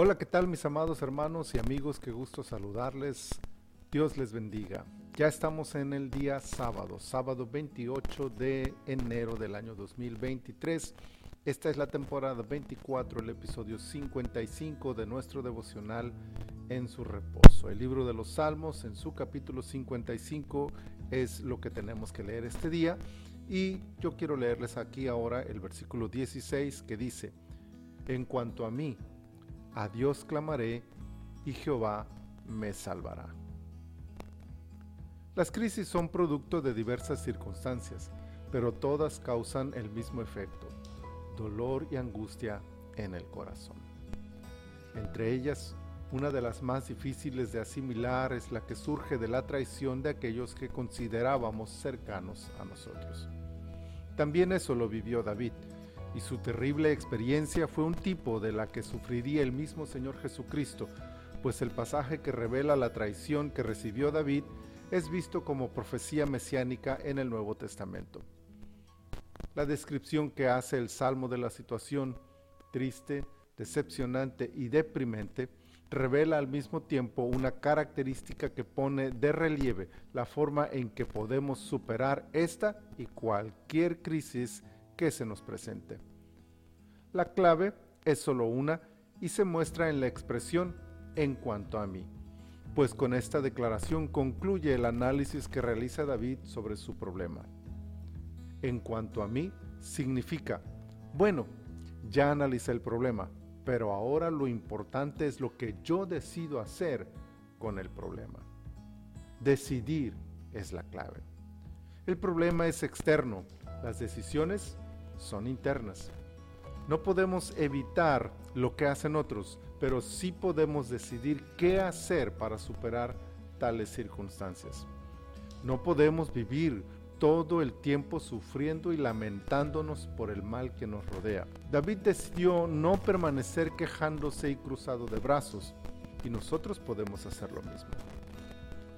Hola, ¿qué tal mis amados hermanos y amigos? Qué gusto saludarles. Dios les bendiga. Ya estamos en el día sábado, sábado 28 de enero del año 2023. Esta es la temporada 24, el episodio 55 de nuestro devocional en su reposo. El libro de los Salmos en su capítulo 55 es lo que tenemos que leer este día. Y yo quiero leerles aquí ahora el versículo 16 que dice, en cuanto a mí, a Dios clamaré y Jehová me salvará. Las crisis son producto de diversas circunstancias, pero todas causan el mismo efecto, dolor y angustia en el corazón. Entre ellas, una de las más difíciles de asimilar es la que surge de la traición de aquellos que considerábamos cercanos a nosotros. También eso lo vivió David, y su terrible experiencia fue un tipo de la que sufriría el mismo Señor Jesucristo, pues el pasaje que revela la traición que recibió David es visto como profecía mesiánica en el Nuevo Testamento. La descripción que hace el Salmo de la situación, triste, decepcionante y deprimente, revela al mismo tiempo una característica que pone de relieve la forma en que podemos superar esta y cualquier crisis que se nos presente. La clave es solo una y se muestra en la expresión en cuanto a mí, pues con esta declaración concluye el análisis que realiza David sobre su problema. En cuanto a mí significa, bueno, ya analicé el problema, pero ahora lo importante es lo que yo decido hacer con el problema. Decidir es la clave. El problema es externo, las decisiones son internas. No podemos evitar lo que hacen otros, pero sí podemos decidir qué hacer para superar tales circunstancias. No podemos vivir todo el tiempo sufriendo y lamentándonos por el mal que nos rodea. David decidió no permanecer quejándose y cruzado de brazos, y nosotros podemos hacer lo mismo.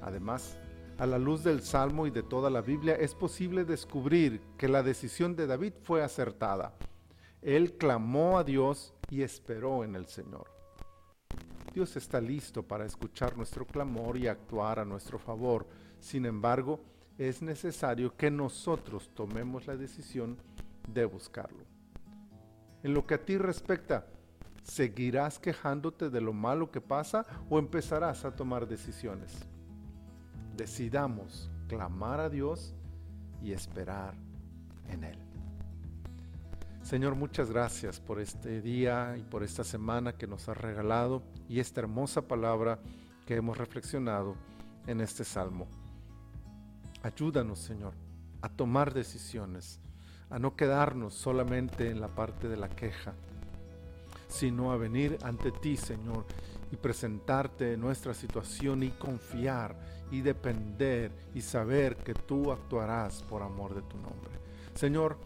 Además, a la luz del Salmo y de toda la Biblia es posible descubrir que la decisión de David fue acertada. Él clamó a Dios y esperó en el Señor. Dios está listo para escuchar nuestro clamor y actuar a nuestro favor. Sin embargo, es necesario que nosotros tomemos la decisión de buscarlo. En lo que a ti respecta, ¿seguirás quejándote de lo malo que pasa o empezarás a tomar decisiones? Decidamos clamar a Dios y esperar en Él. Señor, muchas gracias por este día y por esta semana que nos has regalado y esta hermosa palabra que hemos reflexionado en este salmo. Ayúdanos, Señor, a tomar decisiones, a no quedarnos solamente en la parte de la queja, sino a venir ante ti, Señor, y presentarte nuestra situación y confiar y depender y saber que tú actuarás por amor de tu nombre. Señor,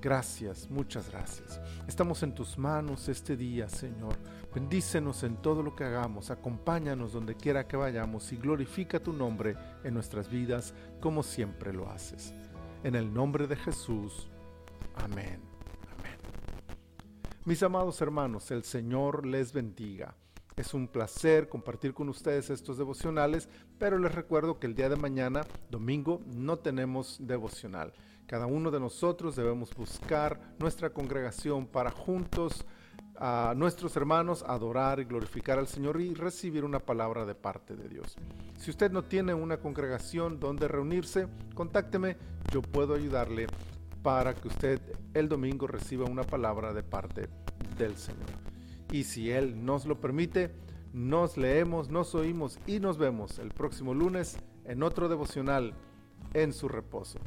gracias, muchas gracias. Estamos en tus manos este día, Señor. Bendícenos en todo lo que hagamos, acompáñanos donde quiera que vayamos y glorifica tu nombre en nuestras vidas como siempre lo haces. En el nombre de Jesús. Amén. Mis amados hermanos, el Señor les bendiga. Es un placer compartir con ustedes estos devocionales, pero les recuerdo que el día de mañana, domingo, no tenemos devocional. Cada uno de nosotros debemos buscar nuestra congregación para juntos a nuestros hermanos adorar y glorificar al Señor y recibir una palabra de parte de Dios. Si usted no tiene una congregación donde reunirse, contácteme, yo puedo ayudarle para que usted el domingo reciba una palabra de parte del Señor y si Él nos lo permite, nos leemos, nos oímos y nos vemos el próximo lunes en otro devocional en su reposo.